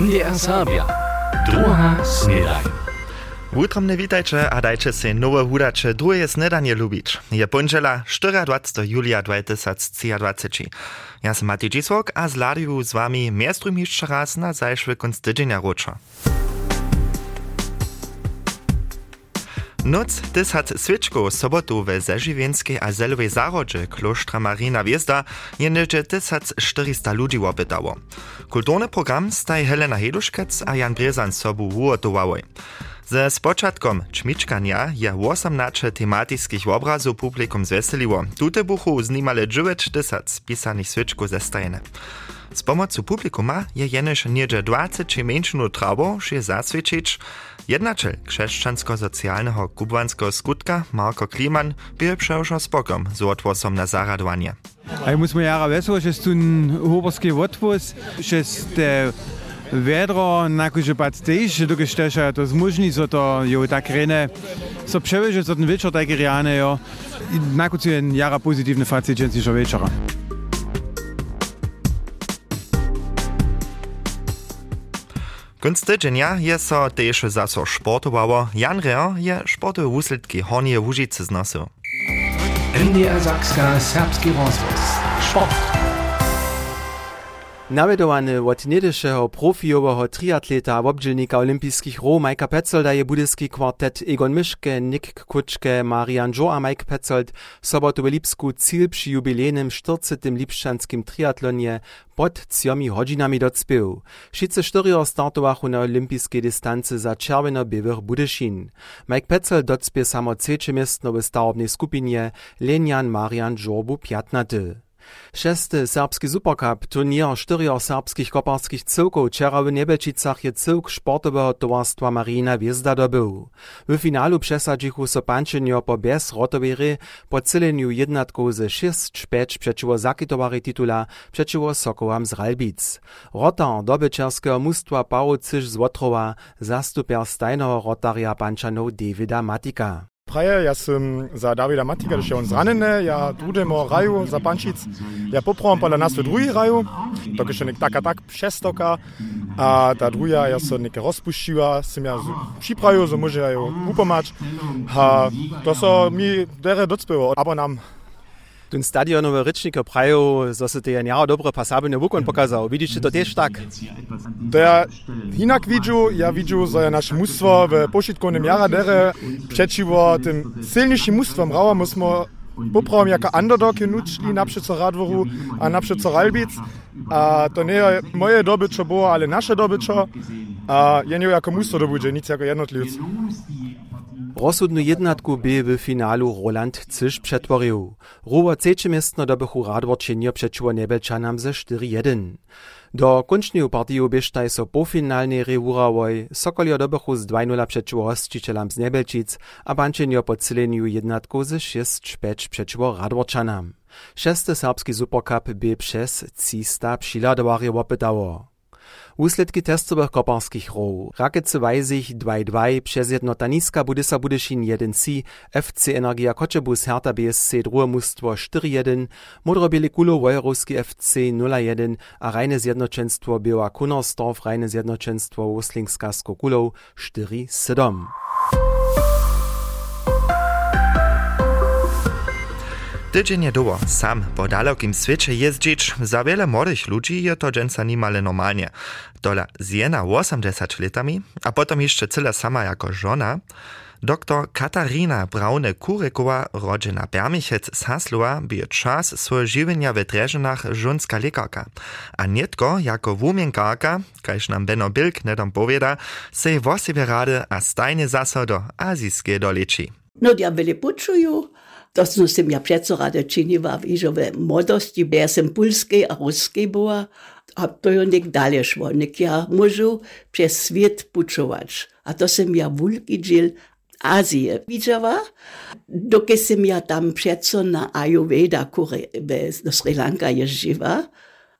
NDR Sabia. Druga snedaj. Utromne witajcie, a dajcie se nowe hudacze drugie snedanie lubić. Je pondziela 24 julia 2023. Ja sam Mati Dzisłok, a z Ladiu z wami miestrum jeszcze raz na zajszły konc tydzienia rocza. Noc tysat switchko sobotu we Zežiwienskiej a Zelowej Zarodzie klosztra Marina Wiezda je niedzie tysat 400 ludzi opytało. Kulturny program staj Helena Heduszkec a Jan Brezan sobu ugotowały. Ze spoczatkom czmiczkania je 18 tematickich obrazów publikum zweseliło. Tute buchu znimale 9 tysat pisanych switchko zestajene. Z pomocą publikuma je jenoż niedzie 20 mniejszą trawo się zaswiecić. Jednaczel chrześcijansko-socjalnego skutka Marko Kliman był przełżo spokom z odwosem na zaradowanie. A muss man wesoło, że tu hoborski odwóz, że te Vedro, nakože pač tež, dokaj šteša to zmužni, so to jo tak rene, so przewyżej, so ten wieczór taki reane, jo. Je jara wieczora. Kunst tydzienia je so też zaso sportowało. Jan Reo je sportowe wuslitki Hornie Łużycy znosił. NDR Sakska Serbski Rozwóz. Sport. Nawiedowany od niedyszego profiowego triatleta, obdzielnika olimpijskich ro, Majka Petzold, daje budyjski kwartet Egon Myszke, Nick Kuczke, Marian Jo a Mike Petzold sobotę w Lipsku cel przy jubilejnym 40. lipszczanskim triatlonie pod trzymi godzinami dotspił. Wszyscy cztery startowali na olimpijskiej dystancji za czerwono-biewych budyszin. Mike Petzold dotspił samo trzecie miejsce w starobnej skupinie, Lenian Marian Jo był piatnaty. Šeste serbski Supercup turnir štyrjo serbskich koparskich cyłków wczoraj w Niebelčicach je cyłk sportowego towarstwa Marina Wiezda dobył. W finalu przesadzichu so pančenjo po bez rotowiry po celeniu jednatku ze 6-5 przeciwo zakitowary titula przeciwo Sokołam z Ralbic. Rotan dobyczerskiego mustwa Paul Cysz z Łotrowa zastupia stajnego rotaria panczanów Davida Matika. Praje, ja sam za Davida Matika došel zranjene, ja drugemu raju za Pančic, ja popravom pa na nas v drugi raju, je še nek taka tak šestoka, a ta druga ja so neke rozpuščiva, sem ja připravil, so može jo a to so mi dere docpevo, nam Ten stadionowy rycznik prają, że jara dobre pasabne wukon pokazał. Widzisz to też tak? To ja inak widzę, ja widzę, że nasze mustwo w pośrodkowym jara dere przeciwko tym silniejszym mustwom rała musimy poprawom jako underdog nuczli na przykład Radworu, a na przykład Ralbic. A to nie moje dobycze było, ale nasze dobycze. A ja nie jako mustwo dobycze, nic jako jednotliwc. Rozsudnu jednatku by w finalu Roland Cysz przetworzył. Ruwo trzecie miejsce dobychu Radworczynie przeciwko Nebelczanam ze 4-1. Do kończnego partiju bieżtaj so pofinalnej rewurawoj, Sokolio dobychu z 2-0 przeciwko hostitelam z Nebelčic, a Bančenio po celeniu jednatku ze 6-5 przeciwko Radworczanam. Šesty serbski Supercup by przez 300 přiladowari opytało. Úsledky testových kopanských rov. Rakice Vajzich 2-2 přes jedno Taniska Budisa Budešin 1-3, FC Energia Kočebus Hertha BSC druhé mužstvo 4-1, Modrobili Kulo Vojrovský FC 0-1 a Rajne zjednočenstvo Bioa Kunorsdorf Rajne zjednočenstvo Woslingská Skokulov 4-7. Tydzień niedługo sam po dalekim świecie jeździć za wiele młodych ludzi je to dżęca niemale normalnie. Dola zjena 80 latami, a potem jeszcze tyle sama jako żona. Doktor Katarina Braune-Kurekowa, rodzina Bermichec z Haslowa, bije czas swojego żywienia w Dreżynach żonska lekarka. A nie tylko jako wumienkarka, kajż nam Benno Bilk nedom powieda, se wosiebie rady a stajnie zaso do azijskie doleči. No, ja byli počuju, to som si ja přeco rada činila v ižove mladosti, ja som pulskej a ruskej bola, a to jo nek dalje šlo, nek ja môžu přes sviet pučovač. A to som ja vulky džil Azije widziała, dokie som ja tam přeco na Ayurveda kure, do Sri Lanka jeździła,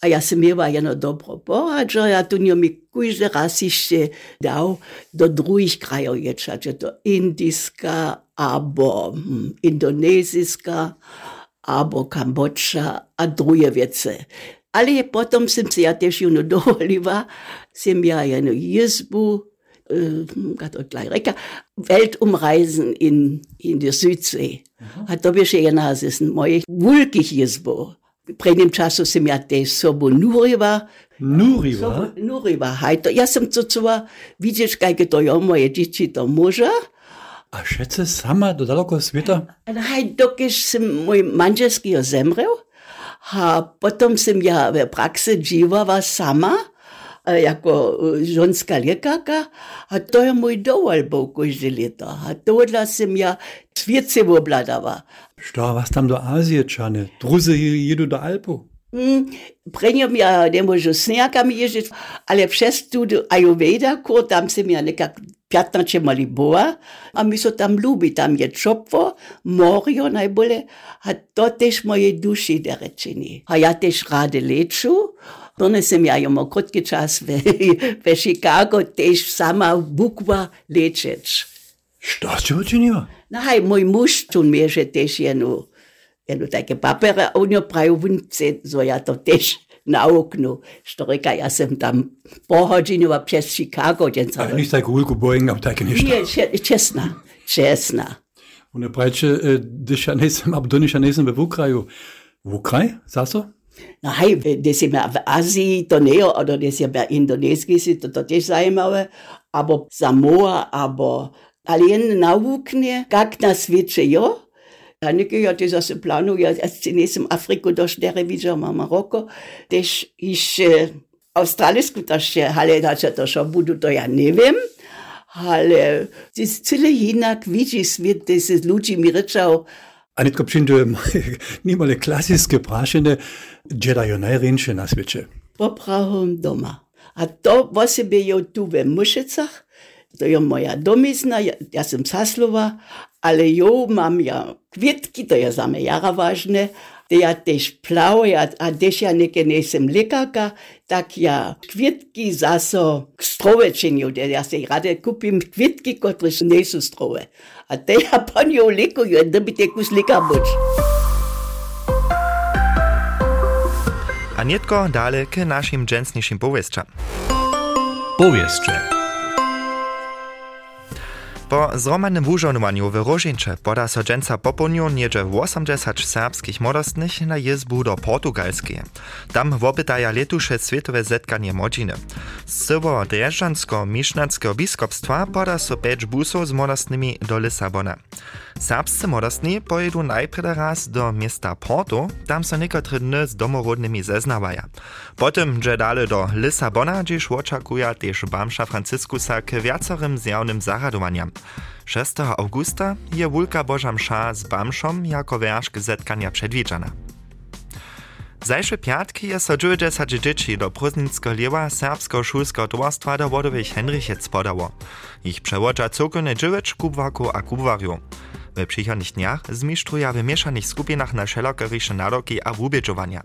a ja sam miała jedno dobro poradžo, ja tu njo mi kujże raz jeszcze dał do drugich krajów ječać, do Indiska, albo hm, indonezyjska, albo Kambodża, a drugie wiece. Ale potom jsem si ja tež juno dovolila, jsem ja jednu jizbu, äh, to gleich reka, Weltumreisen in, in der Südsee. Mhm. A to by še jedna z mojich vulkých jizbov. prednjem času sem ja te sobo nuriva. Nuriva? Sobo, nuriva, hajto. Ja sam cocova, vidiš kaj je to jo moje dječi to moža. A še se sama do daleko sveta? Haj, dokaj sem moj manželski ozemrel, a potem sem ja v praksi živava sama jako ženská lékarka, a to je môj dovol bol každé leto. A tohle sem ja svietce obladava. Što was tam do Azie čane? Druze jedu do Alpu? Mm, Prenjom ja ne môžu s nejakami ježiť, ale přes tu Ayurveda kur, tam sem ja nekak 15 mali boa, a mi so tam lubi, tam je čopvo, morio najbolje, a to tež moje duši da rečeni. A ja tež rade leču, Done sem ja imel kratki čas v, v Chicago, tež sama bukva lečeč. Što si učinila? No, hej, môj muž tu mi je tež jednu jednu takie papiery, a oni prajú vunce, so ja to tež na oknu. Štorika, ja sem tam pohodzinila przez Chicago. Ale nicht tak hulku Boeing, aber tak nicht. Nie, česna, česna. One prajče, když ja nesem, ab do ja nesem v Ukraju. V Ukraj, zaso? No hej, das je v Aziji, to nie, oder das je v Indonéskii, to to tiež zaujímavé, abo Samoa, abo ale jen naukne, kak na svete jo, Haneke ja te zase planuje, als ci nesem Afriku doštere vidža ma Maroko, tež iš e, Australijsku tašće, ale da će to šo budu, to ja ne vem, ale to jest cyle jinak widzi svijet, da se ludzi mi rečao, A netko přijde nimale klasiske prašene, džeda jo najrinše na svijeće. Poprahom doma. A to vo sebe jo tu ve Mušicach, to je moja domizna, ja, ja Saslova, ale jo mam ja kwietki, to je za me jara Dejateš plavja, a deja nekaj nesem lekaka, tak ja kvitki zaso k strovečenju, da ja se rade kupim kvitki, kot veš nesu strove. A te ja pa njo lekujo, da bi te kus leka boč. A nietko dalej k našim dżęsniejszym powieściom. Powieście. Po zromadnym wużonowaniu w Rożincze poda so dżęca poponiu niedzie 80 serbskich młodostnych na jezbu do Portugalskiej. Tam wopytaja letusze światowe zetkanie młodziny. Z sywo dreżdżansko-misznackiego biskupstwa poda so 5 busów z młodostnymi do Lisabona. Serbscy młodostni pojedu najpierw raz do miasta Porto, tam niekotry dny z domorodnymi zeznawaja. Potem dże dalej do Lisabona, gdzież oczekuje też Bamsza Franciskusa k wiacorym zjawnym zaradowaniam. 6. augusta je Wulka Boża Msza z Bamszom jako wierzch zetkania przedwidziana. Zajsze piatki je so 90 dzieci do Proznickiego Liewa serbskiego szulskiego towarstwa do wodowych Henrychec podało. Ich przewodza cokone dziewięć kubwaku a kubwariu. W przychodnich dniach zmistrzuja w mieszanych skupinach na szerokorysze naroki a wubieżowania.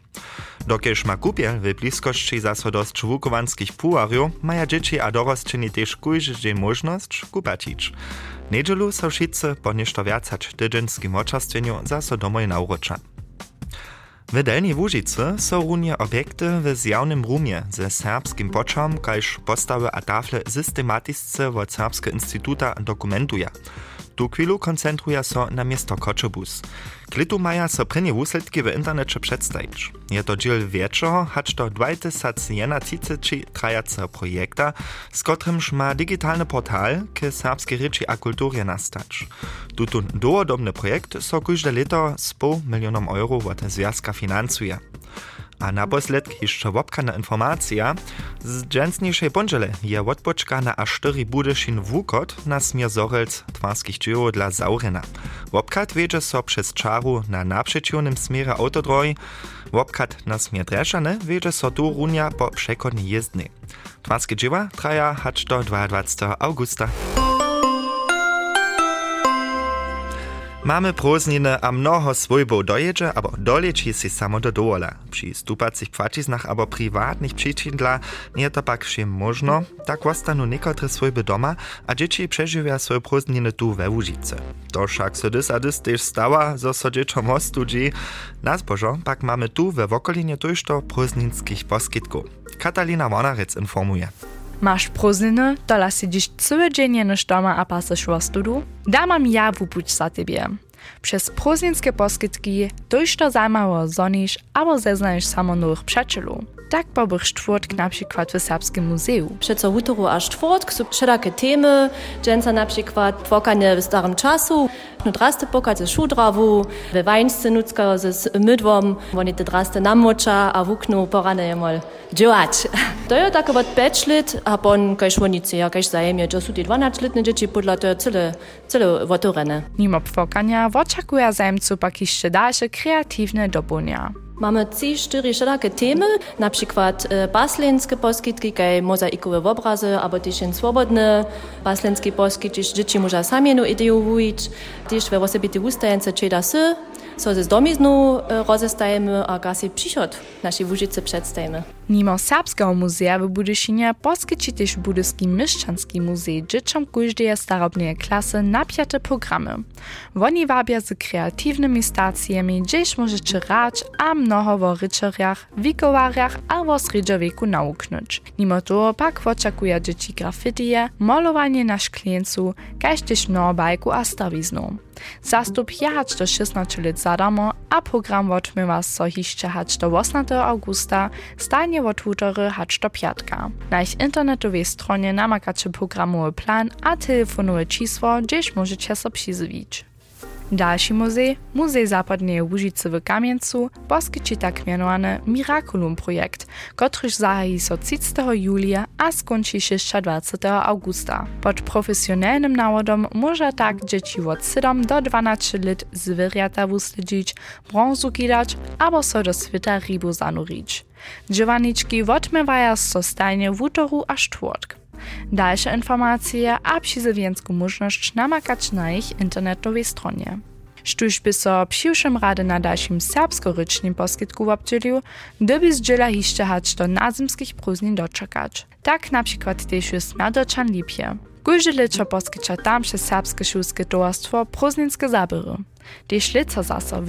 Dokież ma kupiel w bliskości zaso dość wukowanskich pułariów, maja dzieci a dorostczyni też kujży dzień możność kupacić. Niedzielu są wszyscy po nieszto wiacać tydzienskim oczastwieniu zaso domoj na urocza. W Delni są obiekty w zjawnym rumie ze serbskim poczom, kajż postawy a tafle systematisce od Serbske Instytuta dokumentuje. Tu chwilu koncentruje so na miesto Koczobus. Klitu maja so prynje wusledki w internecie przedstawić. Je to dziel wieczoro, hacz to 2031 trajace projekta, z kotrymż ma digitalny portal k serbskiej ryczy a kulturze nastać. Tutun dołodobny projekt so każde leto z pół milionom euro od związka finansuje. A naposled jeszcze wopkana informacja, z dżęsniejszej bądźele je odpoczka na aż 4 budyszin wukot na smier Zorelc twarskich dzieł dla Zaurena. Wopkat wiedzie so przez czaru na naprzeciwnym smierze autodroj, wopkat na smier Dreszane wiedzie so tu runia po przekodni jezdny. Twarskie dzieła traja hacz do 22 augusta. Mamy prózdniny a mnoho swojbów dojedzie, abo doleci si samo do dowola. Przy stupacich płaciznach abo prywatnych przyczyn dla nie to pak všem možno, tak ostanu niekotry swojby doma, a dzieci przeżywia swoje prózdniny tu we Łužice. To však so dys a dys też stała, zo so mostu dzi. Na zbożo pak mamy tu we wokolinie tujšto prózdninskich poskitków. Katalina Monarec informuje. Masz prózdniny, to si dziś całe dzień niż doma a pasasz w studu? Damam ja wupuć za tebie. Przez prózdninskie poskitki dojšto zajmało zonisz, albo zeznajesz samo nowych przyjaciół. Tak pobych czwartk na przykład w Serbskim Muzeum. Przeco utoro aż czwartk są wszelakie temy, dżęca na przykład płakanie w starym czasu, no draste pokaz ze szudrawu, we wańsce nucka z mydwom, oni te draste namocza, a w oknu porane je mal działać. To jest tak about 5 lat, a pon kaž oni ja kaž zajemie, że są te 12-letne dzieci podla to cyle, cyle wotorene. Mimo płakania oczekuje zajemców pak jeszcze dalsze kreatywne dobunia. Mamy trzy, cztery wszelakie temy, na przykład e, basleńskie poskitki, kaj mozaikowe obrazy, albo też swobodne basleńskie poskitki, dzieci może sami no ideować, też we osobite ustajence czyda sy, so ze domiznu e, rozestajemy, a gasi przychod naszej Łużycy przedstajemy. Mimo Serbskiego Muzea w Budyszynie poskyczy też Budyski Mieszczanski Muzej dzieciom każdej starobnej klasy napięte programy. Oni wabia z kreatywnymi stacjami, gdzieś możecie rać a mnoho o ryczeriach, wikowariach albo srednjowieku nauknąć. Mimo to pak oczekuje dzieci grafitie, malowanie na szkleńcu, kaž też bajku a stawiznu. Zastup jechać do 16 lat zadamo, a program otrzymywa so jeszcze hać do 8 augusta, stanie od wutory hać do piatka. Na ich internetowej stronie namakacie programowy plan a telefonowe czisło, gdzieś możecie so przyzwić. Dalszy muzej, Muzej Zapadnej Łužice w Kamieńcu, poskyči tak mianowany Miraculum projekt, kotryż zahají so 30. julia a skończy 26. augusta. Pod profesjonalnym nawodom może tak dzieci od 7 do 12 lat zwierzęta wusledzić, brązu kidać, albo so do świata rybu zanurić. Dziewaniczki odmywają so stajnie w utoru a czwartk. Dalsze informacje a przyzywienską możliwość namakać na ich internetowej stronie. Štuž by so přiwszym rady na dalszym serbskorycznym poskitku obdzielił, gdyby zdziela hiszcze hać do nazymskich prózdnin doczekać. Tak na przykład też jest Merdeczan Lipie. Każdy leczo poskicza tam przez serbskie szulskie towarstwo prózdninskie zabyry. Też leca zaso w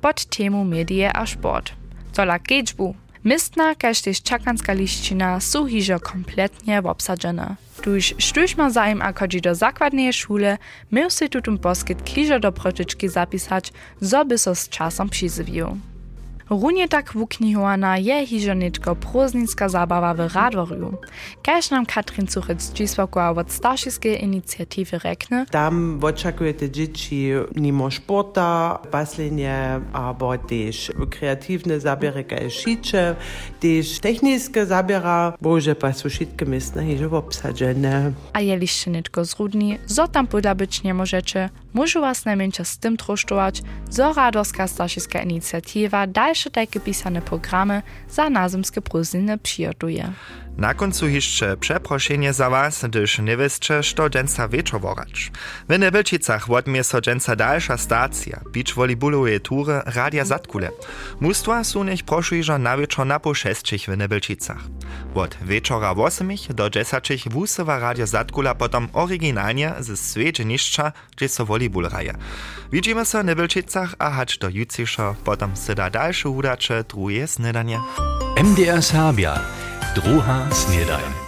pod temu medie a sport. Zola kečbu, Mistna, kaž tež čakanska liščina sú hižo kompletnie obsadzene. Tuž štuž ma zajem a chodzi do zakładnej szule, miał si tutum poskyt kižo do protyczki zapisać, zo by so z czasem przyzwił. Runie tak wuknihowana je hižonitko prózdninska zabawa w Radworju. Kaž nam Katrin Cuchec Giswokła od starszyskiej inicjatywy rekne, Tam oczekujete dzieci mimo sporta, baslenie, albo też kreatywne zabiery, jak szycie, też techniczne zabiera, boże pa są wszystkie miejsca już obsadzone. a jeliście nitko z Rudni, zo tam nie możecie, môžu was najmenšie s tym troštovať, zo Radorská staršická iniciatíva dalsze takie pisane programy za nazemskie prózdniny przyjotuje. Na końcu jeszcze przeproszenie za was, gdyż nie wiecie, co dżęca wieczororać. W Nebelčicach odmie so dżęca dalsza stacja, beach volleyballowe tury Radia Zatkule. Mustwa su nich proszuiżo na wieczor na po w Nebelčicach. Od wieczora 8 do 10 wusywa Radio Zatkula potom oryginalnie ze swiedzie niszcza, gdzie so volleyball. Widzimy se w Nebelčicach a hać do jutrzejsza, potom se da dalsze udacze, druje snedanie. MDR Serbia. Droha Snedain.